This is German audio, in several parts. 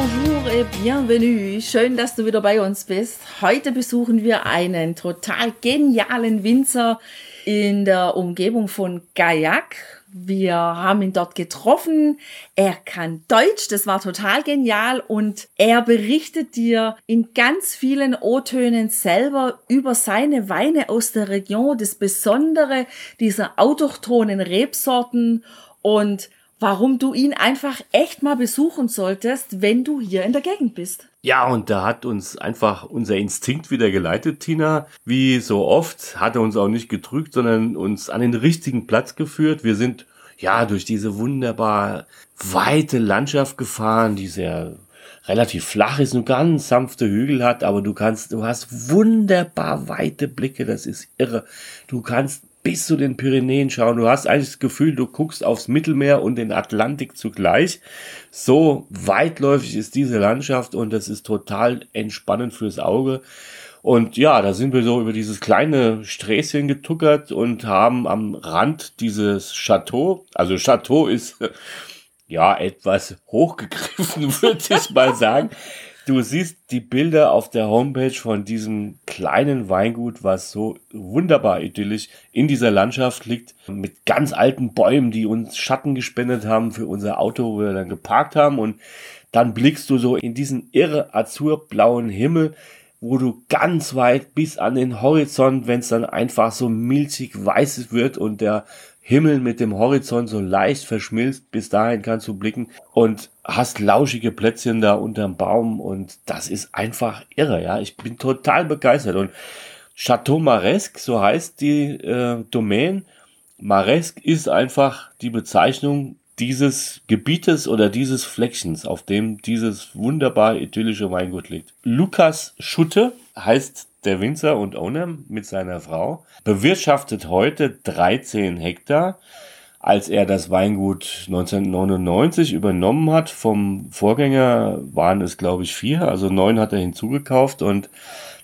bonjour et bienvenue. Schön, dass du wieder bei uns bist. Heute besuchen wir einen total genialen Winzer in der Umgebung von Gaillac. Wir haben ihn dort getroffen. Er kann Deutsch, das war total genial und er berichtet dir in ganz vielen O-Tönen selber über seine Weine aus der Region, das Besondere dieser autochthonen Rebsorten und warum du ihn einfach echt mal besuchen solltest, wenn du hier in der Gegend bist. Ja, und da hat uns einfach unser Instinkt wieder geleitet, Tina. Wie so oft hat er uns auch nicht getrügt, sondern uns an den richtigen Platz geführt. Wir sind ja durch diese wunderbar weite Landschaft gefahren, die sehr relativ flach ist und ganz sanfte Hügel hat, aber du kannst, du hast wunderbar weite Blicke, das ist irre. Du kannst bis zu den Pyrenäen schauen. Du hast eigentlich das Gefühl, du guckst aufs Mittelmeer und den Atlantik zugleich. So weitläufig ist diese Landschaft und das ist total entspannend fürs Auge. Und ja, da sind wir so über dieses kleine Sträßchen getuckert und haben am Rand dieses Chateau, also Chateau ist ja etwas hochgegriffen, würde ich mal sagen. Du siehst die Bilder auf der Homepage von diesem kleinen Weingut, was so wunderbar idyllisch in dieser Landschaft liegt, mit ganz alten Bäumen, die uns Schatten gespendet haben für unser Auto, wo wir dann geparkt haben. Und dann blickst du so in diesen irre azurblauen Himmel, wo du ganz weit bis an den Horizont, wenn es dann einfach so milchig weiß wird und der Himmel mit dem Horizont so leicht verschmilzt, bis dahin kannst du blicken und hast lauschige Plätzchen da unterm Baum und das ist einfach irre, ja. Ich bin total begeistert und Chateau Maresque, so heißt die äh, Domain. Maresque ist einfach die Bezeichnung dieses Gebietes oder dieses Fleckchens, auf dem dieses wunderbar idyllische Weingut liegt. Lukas Schutte heißt der Winzer und Owner mit seiner Frau, bewirtschaftet heute 13 Hektar. Als er das Weingut 1999 übernommen hat. Vom Vorgänger, waren es glaube ich vier, also neun hat er hinzugekauft. Und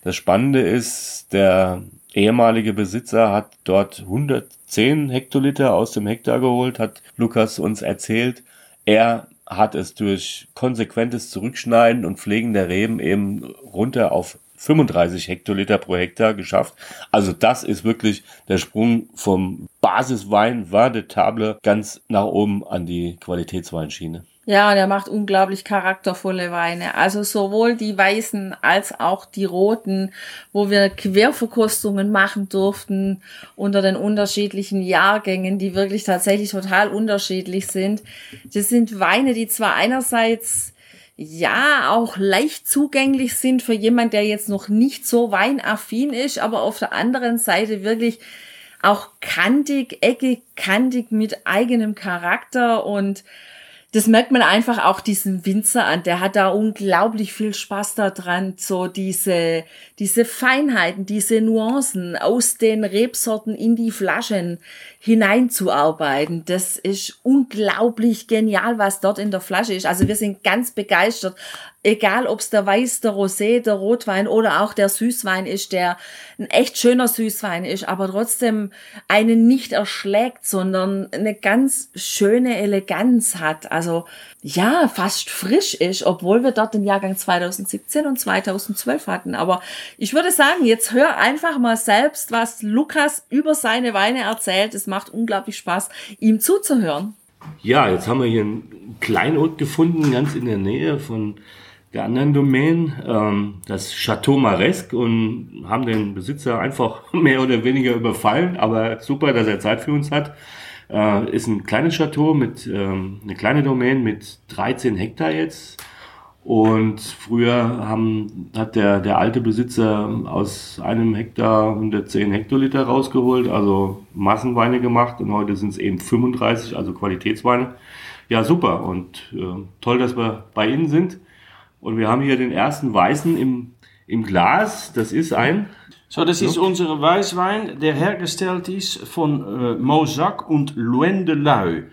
das Spannende ist, der ehemalige Besitzer hat dort 110 Hektoliter aus dem Hektar geholt, hat Lukas uns erzählt. Er hat es durch konsequentes Zurückschneiden und Pflegen der Reben eben runter auf 35 Hektoliter pro Hektar geschafft. Also das ist wirklich der Sprung vom Basiswein de Table ganz nach oben an die Qualitätsweinschiene. Ja, und er macht unglaublich charaktervolle Weine. Also sowohl die weißen als auch die roten, wo wir Querverkostungen machen durften unter den unterschiedlichen Jahrgängen, die wirklich tatsächlich total unterschiedlich sind. Das sind Weine, die zwar einerseits ja auch leicht zugänglich sind für jemand, der jetzt noch nicht so weinaffin ist, aber auf der anderen Seite wirklich auch kantig, eckig, kantig mit eigenem Charakter und das merkt man einfach auch diesen Winzer an. Der hat da unglaublich viel Spaß daran, so diese, diese Feinheiten, diese Nuancen aus den Rebsorten in die Flaschen hineinzuarbeiten. Das ist unglaublich genial, was dort in der Flasche ist. Also wir sind ganz begeistert egal ob es der Weiß, der Rosé, der Rotwein oder auch der Süßwein ist, der ein echt schöner Süßwein ist, aber trotzdem einen nicht erschlägt, sondern eine ganz schöne Eleganz hat. Also ja, fast frisch ist, obwohl wir dort den Jahrgang 2017 und 2012 hatten. Aber ich würde sagen, jetzt hör einfach mal selbst, was Lukas über seine Weine erzählt. Es macht unglaublich Spaß, ihm zuzuhören. Ja, jetzt haben wir hier einen Kleinod gefunden, ganz in der Nähe von der anderen Domain, ähm, das Chateau Maresque und haben den Besitzer einfach mehr oder weniger überfallen, aber super, dass er Zeit für uns hat. Äh, ist ein kleines Chateau mit, ähm, eine kleine Domain mit 13 Hektar jetzt. Und früher haben, hat der, der alte Besitzer aus einem Hektar 110 Hektoliter rausgeholt, also Massenweine gemacht und heute sind es eben 35, also Qualitätsweine. Ja, super und äh, toll, dass wir bei Ihnen sind. Und wir haben hier den ersten Weißen im, im Glas. Das ist ein. So, das ist unser Weißwein, der hergestellt ist von äh, Mosac und Loin de Lui.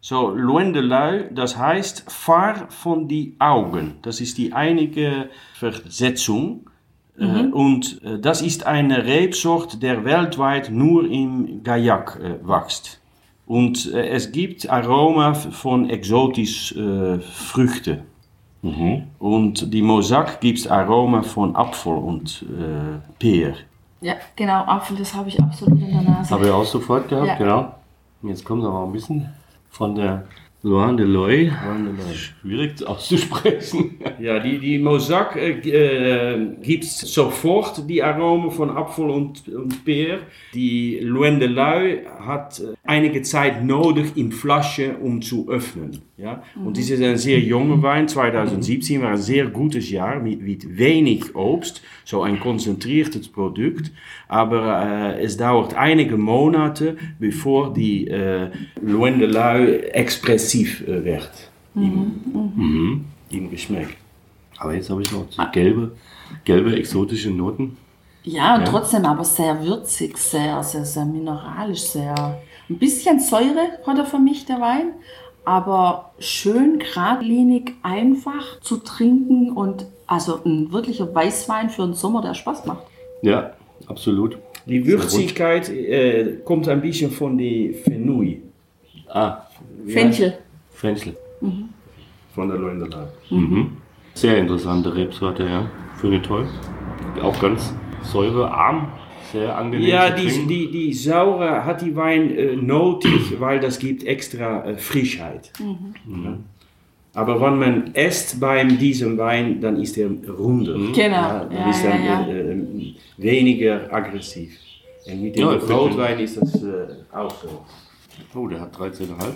So, Loin de Lui, das heißt Fahr von die Augen. Das ist die einige Versetzung. Äh, und äh, das ist eine Rebsort, der weltweit nur im Gaillac äh, wächst. Und es gibt Aroma von exotischen äh, Früchten. Und die Mosac gibt Aroma von Apfel und äh, Peer. Ja, genau, Apfel, das habe ich absolut in der Nase. Habe ich auch sofort gehabt, Ja. genau. Jetzt kommt aber ein bisschen von der Loin de Loy. Schwierig auszusprechen. Ja, die, die Mosaik äh, äh, gibt sofort die Aromen von Apfel und, und Peer. Die Loin de Lui hat äh, einige Zeit nodig in Flasche, um zu öffnen. Ja? Und dies ist ein sehr junger Wein. 2017 war ein sehr gutes Jahr mit, mit wenig Obst, so ein konzentriertes Produkt. Aber äh, es dauert einige Monate, bevor die äh, Loin de Lui expressiv äh, wird im, im Geschmack. Aber jetzt habe ich noch so gelbe, gelbe exotische Noten. Ja, und trotzdem aber sehr würzig, sehr, sehr, sehr mineralisch, sehr. Ein bisschen Säure hat er für mich, der Wein, aber schön geradlinig, einfach zu trinken und also ein wirklicher Weißwein für den Sommer, der Spaß macht. Ja, absolut. Die Würzigkeit äh, kommt ein bisschen von die Fenouil, Ah, Fenchel. Fenchel. von der Loin de Lui. Sehr interessante Rebsorte, ja. Finde ich toll. Auch ganz säurearm. Sehr angenehm Ja, zu die, trinken. die, die Saure hat die Wein äh, notig, weil das gibt extra äh, Frischheit. Ja. Aber wenn man esst bei diesem Wein, dann ist er runder. Genau, dann ja, ist er ja, ja. äh, äh, weniger aggressiv. Und mit dem Ja, Rotwein ist das äh, auch so. Oh, der hat 13,5.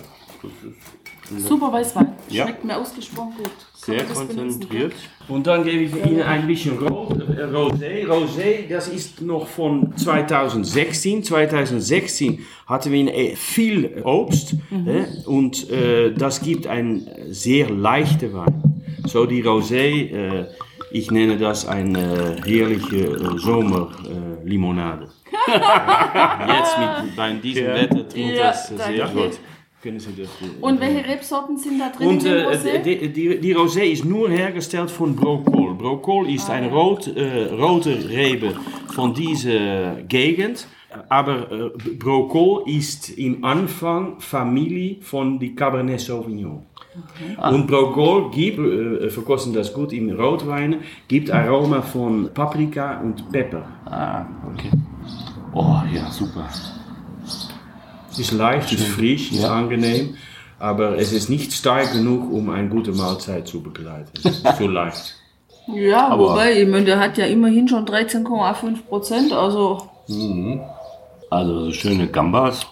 Das ist Super Weißwein. Ja. Schmeckt mir ausgesprochen gut. Sehr konzentriert. Und dann gebe ich Ihnen ein bisschen äh, Rosé. Rosé, das ist noch von 2016. 2016 hatten wir äh, viel Obst äh, und äh, das gibt ein sehr leichter Wein. So die Rosé, äh, ich nenne das eine herrliche äh, Sommerlimonade. Jetzt mit bei diesem Ja. Wetter trinkt Ja, das sehr danke. gut. Können Sie das äh, Und welche Rebsorten sind da drin und äh, Rosé? die, die, die Rosé ist nur hergestellt von Brokol. Brokol ist eine rot, äh, rote Rebe von dieser Gegend. Aber äh, Brokol ist im Anfang Familie von die Cabernet Sauvignon. Und Brokol gibt, äh, verkosten das gut in Rotweinen, gibt Aroma von Paprika und Pfeffer. Ah, okay. Oh, ja, super. Es ist leicht, es ist frisch, es ist angenehm, aber es ist nicht stark genug, um eine gute Mahlzeit zu begleiten. Es ist so leicht. ja, aber- wobei, ich meine, der hat ja immerhin schon 13,5 Prozent, also Also so schöne Gambas.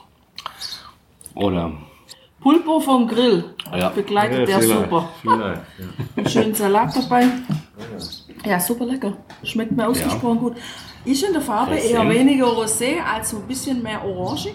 Oder Pulpo vom Grill. Ja. Begleitet der vielleicht, super. Vielleicht, ja. Schönen Salat dabei. Ja, super lecker. Schmeckt mir ausgesprochen gut. Ist in der Farbe eher weniger rosé als so ein bisschen mehr orangig.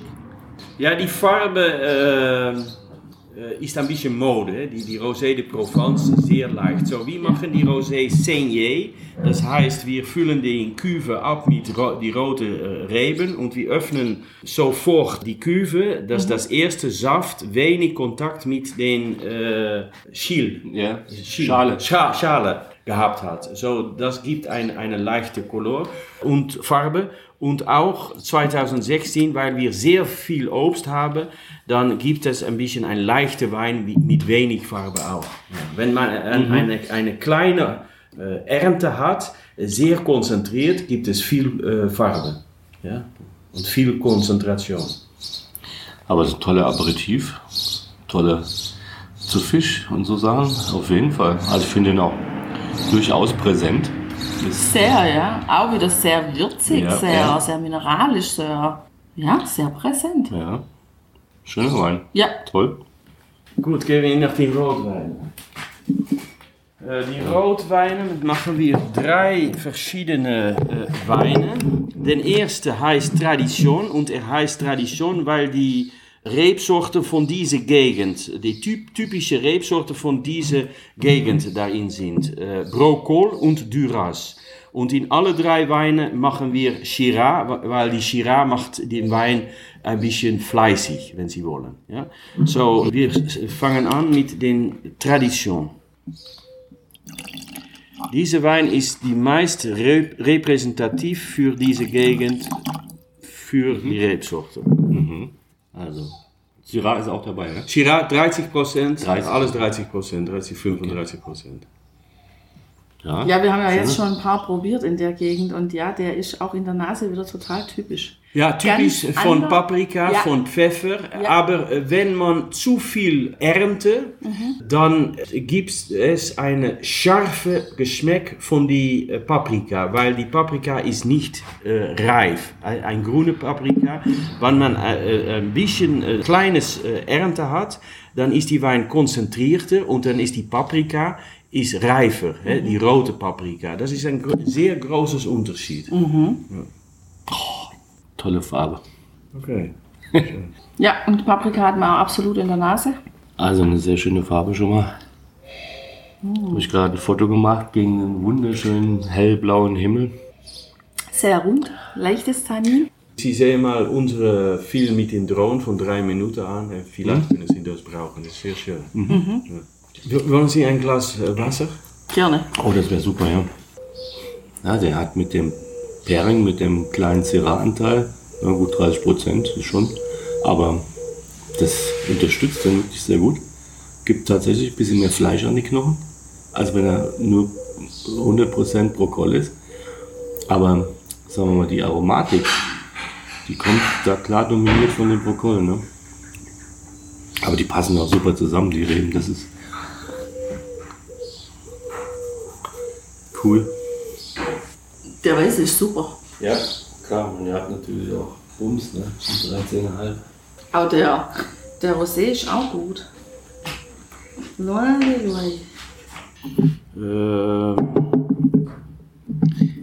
Ja, die Farbe äh, äh, ist ein bisschen Mode. Die, die Rosé de Provence sehr leicht. So, wir machen die Rosé Saignée. Das heißt, wir füllen die in Küve ab mit ro die roten äh, Reben und wir öffnen sofort die Küve, dass das erste Saft wenig Kontakt mit den äh, Schil, ja, Schil- Schale. Scha Schale gehabt hat. So, das gibt ein, eine leichte Color und Farbe. Und auch 2016, weil wir sehr viel Obst haben, dann gibt es ein bisschen ein leichter Wein mit, wenig Farbe auch. Wenn man ein, eine, eine kleine äh, Ernte hat, sehr konzentriert, gibt es viel äh, Farbe. Ja? Und viel Konzentration. Aber es ist ein toller Aperitif. Tolle zu Fisch und so Sachen. Auf jeden Fall. Also ich finde ihn auch durchaus präsent. Ist, Sehr, ja. Auch wieder sehr würzig, Ja, sehr, ja. sehr mineralisch, sehr, ja, sehr präsent. ja. Schöner Wein. Ja, Toll. Gut, gehen wir nach den Rotweinen. Äh, die Rotweinen machen wir drei verschiedene äh, Weine. Den erste heißt Tradition und er heißt Tradition, weil die Rebsorten von dieser Gegend, die typ, typische Rebsorten von dieser Gegend darin sind. Äh, Brokol und Duras. Und in alle drei Weine machen wir Shiraz, weil die Shiraz macht den Wein ein bisschen fleißig, wenn Sie wollen. Ja? So, wir fangen an mit den Tradition. Dieser Wein ist die meist re repräsentativ für diese Gegend, für die Rebsorte. Also, Syrah ist auch dabei, ne? Shiraz 30 Prozent, 30. alles 30 Prozent, 30, 35 Prozent. Ja. Ja, wir haben ja jetzt schon ein paar probiert in der Gegend und ja, der ist auch in der Nase wieder total typisch. Ja, typisch Ganz von ander- Paprika, Ja. von Pfeffer. Ja. Aber äh, wenn man zu viel ernte, dann gibt es einen scharfen Geschmack von die äh, Paprika, weil die Paprika ist nicht äh, reif. Ein, ein grüne Paprika, wenn man äh, äh, ein bisschen äh, kleines äh, Ernte hat, dann ist die Wein konzentrierter und dann ist die Paprika ist reifer, hè, die rote Paprika. Das ist ein gro sehr großes Unterschied. Tolle Farbe. Okay. Ja, und Paprika hat man auch absolut in der Nase. Also eine sehr schöne Farbe schon mal. Habe ich gerade ein Foto gemacht gegen einen wunderschönen hellblauen Himmel. Sehr rund, leichtes Tannin. Sie sehen mal unsere Film mit den Drohnen von drei Minuten an. Vielleicht können Sie das brauchen, das ist sehr schön. Ja. Wollen Sie ein Glas äh, Wasser? Gerne. Oh, das wäre super, ja. Ja, der hat mit dem Pairing, mit dem kleinen Syrah-Anteil, na gut 30 Prozent ist schon, aber das unterstützt dann wirklich sehr gut. Gibt tatsächlich ein bisschen mehr Fleisch an die Knochen, als wenn er nur 100% Brokkoli ist. Aber sagen wir mal, die Aromatik, die kommt da klar dominiert von dem Brokkoli, ne? Aber die passen auch super zusammen, die Reben, das ist cool. Der Weiße ist super. Ja, klar, und er hat natürlich auch Bums, ne? 13,5. Aber der, der Rosé ist auch gut. Loi, loi. Äh,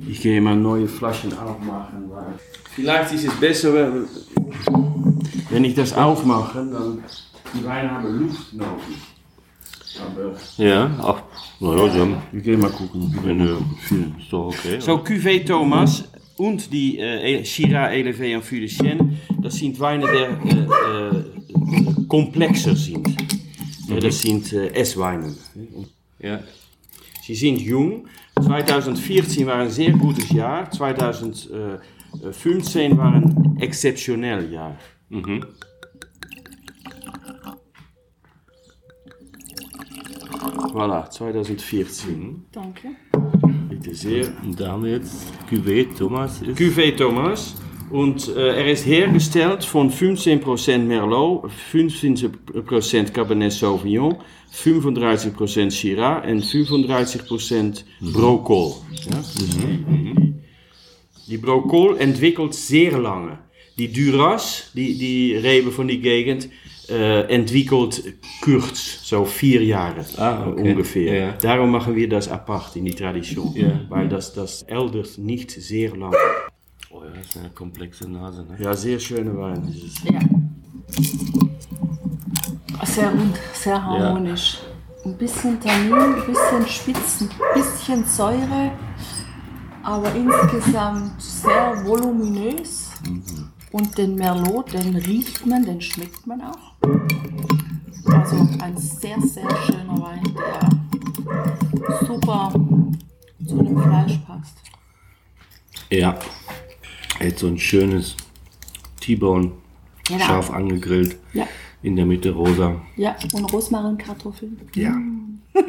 ich gehe mal neue Flaschen aufmachen. Weil vielleicht ist es besser, wenn- wenn ich das aufmache, dann die Weine haben Luft nötig. Aber Ja, ach, naja, sie haben, wir gehen mal gucken. wenn du, ist doch okay. So, Cuvée Thomas und die äh, Shiraz Elevé en Fût de Chêne, das sind Weine, die äh, äh, komplexer sind. Äh, das sind äh, Essweine. Ja, Sie sind jung. 2014 war ein sehr gutes Jahr. 2015 war ein exceptionell Jahr. Voilà, 2014. Danke. Bitte sehr. und da haben wir jetzt Cuvée Thomas ist. Cuvée Thomas. Und äh, er ist hergestellt von 15% Merlot, 15% Cabernet Sauvignon, 35% Shiraz en 35% Brocol. Ja? Dus die, die Brocol entwickelt sehr lange. Die Duras, die, die Reben von die Gegend, äh, entwickelt kurz, so vier Jahre Ah, okay. ungefähr. Ja. Darum machen wir das apart in die Tradition, Ja. weil das, das äldert nicht sehr lang. Oh ja, das ist eine komplexe Nase, ne? Ja, sehr schöne Wein. Ja. Sehr rund, sehr harmonisch. Ein bisschen Tannin, ein bisschen Spitzen, ein bisschen Säure, aber insgesamt sehr voluminös. Und den Merlot, den riecht man, den schmeckt man auch. Also ein sehr, sehr schöner Wein, der super zu dem Fleisch passt. Ja. Jetzt so ein schönes T-Bone, Genau. scharf angegrillt, Ja, in der Mitte rosa. ja, und Rosmarinkartoffeln. Ja.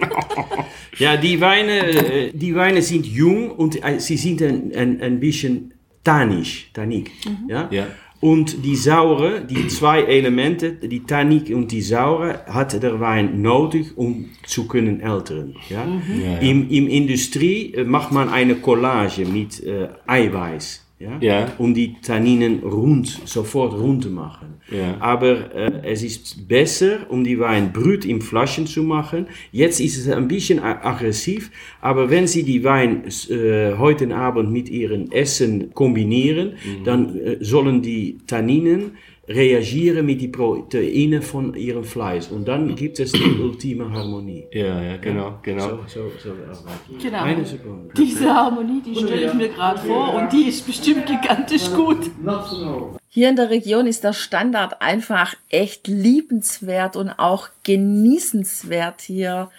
Ja, die Weine, äh, die Weine sind jung und äh, sie sind ein, ein, ein bisschen tannisch, tannic. Ja? Ja. Und die Saure, die zwei Elemente, die Tannik und die Saure, hat der Wein nodig, um zu können älteren. Ja? Ja, ja. Im, Im Industrie äh, macht man eine Collage mit äh, Eiweiß. Ja? Ja. Um die Tanninen rund, sofort rund zu machen. Ja. Aber äh, es ist besser, um die Wein brüt in Flaschen zu machen. Jetzt ist es ein bisschen aggressiv, aber wenn Sie die Wein äh, heute Abend mit Ihrem Essen kombinieren, dann äh, sollen die Tanninen reagieren mit den Proteinen von ihrem Fleisch. Und dann gibt es die ultime Harmonie. Ja, ja, genau, genau. So, so, so arbeiten. Genau. Eine Sekunde. Diese Harmonie, die stelle ich mir gerade vor und die ist bestimmt gigantisch gut. Hier in der Region ist der Standard einfach echt liebenswert und auch genießenswert hier.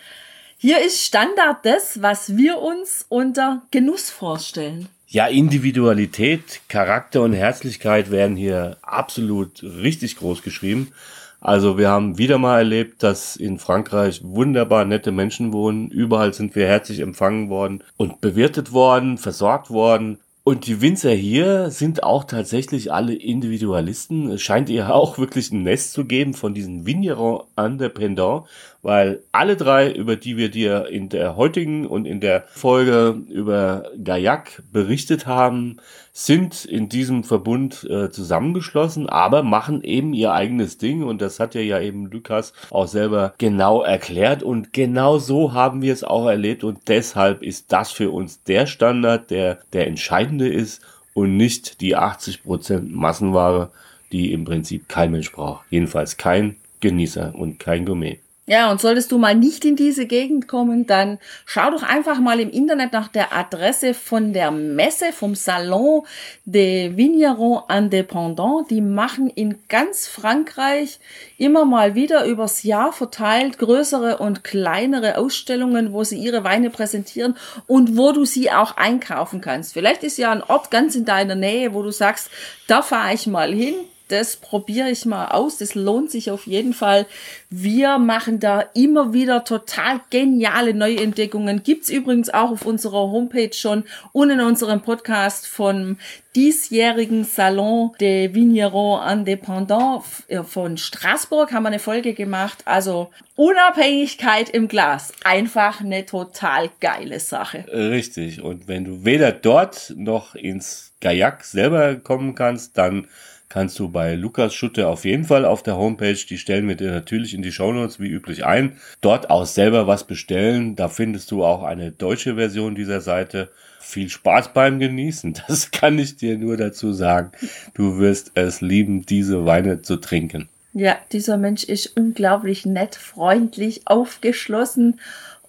Hier ist Standard das, was wir uns unter Genuss vorstellen. Ja, Individualität, Charakter und Herzlichkeit werden hier absolut richtig groß geschrieben. Also wir haben wieder mal erlebt, dass in Frankreich wunderbar nette Menschen wohnen. Überall sind wir herzlich empfangen worden und bewirtet worden, versorgt worden. Und die Winzer hier sind auch tatsächlich alle Individualisten. Es scheint ihr auch wirklich ein Nest zu geben von diesen Vignerons indépendants, weil alle drei, über die wir dir in der heutigen und in der Folge über Gaillac berichtet haben, sind in diesem Verbund äh, zusammengeschlossen, aber machen eben ihr eigenes Ding und das hat ja ja eben Lukas auch selber genau erklärt und genau so haben wir es auch erlebt und deshalb ist das für uns der Standard, der der entscheidende ist und nicht die 80% Massenware, die im Prinzip kein Mensch braucht. Jedenfalls kein Genießer und kein Gourmet. Ja, und solltest du mal nicht in diese Gegend kommen, dann schau doch einfach mal im Internet nach der Adresse von der Messe, vom Salon des Vignerons Indépendants. Die machen in ganz Frankreich immer mal wieder übers Jahr verteilt größere und kleinere Ausstellungen, wo sie ihre Weine präsentieren und wo du sie auch einkaufen kannst. Vielleicht ist ja ein Ort ganz in deiner Nähe, wo du sagst, da fahre ich mal hin, das probiere ich mal aus. Das lohnt sich auf jeden Fall. Wir machen da immer wieder total geniale Neuentdeckungen. Gibt's übrigens auch auf unserer Homepage schon und in unserem Podcast vom diesjährigen Salon des Vignerons Indépendants von Straßburg haben wir eine Folge gemacht. Also Unabhängigkeit im Glas. Einfach eine total geile Sache. Richtig. Und wenn du weder dort noch ins Gaillac selber kommen kannst, dann kannst du bei Lukas Schutte auf jeden Fall auf der Homepage, die stellen wir dir natürlich in die Shownotes wie üblich ein, dort auch selber was bestellen. Da findest du auch eine deutsche Version dieser Seite. Viel Spaß beim Genießen, das kann ich dir nur dazu sagen. Du wirst es lieben, diese Weine zu trinken. Ja, dieser Mensch ist unglaublich nett, freundlich, aufgeschlossen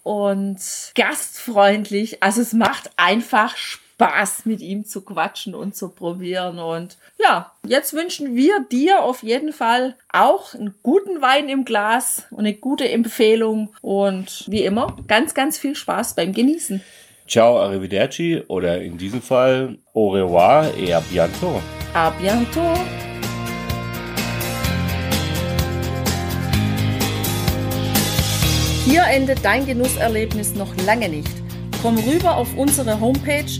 und gastfreundlich. Also es macht einfach Spaß Spaß, mit ihm zu quatschen und zu probieren. Und ja, jetzt wünschen wir dir auf jeden Fall auch einen guten Wein im Glas und eine gute Empfehlung. Und wie immer, ganz, ganz viel Spaß beim Genießen. Ciao, arrivederci oder in diesem Fall au revoir et à bientôt. A bientôt. Hier endet dein Genusserlebnis noch lange nicht. Komm rüber auf unsere Homepage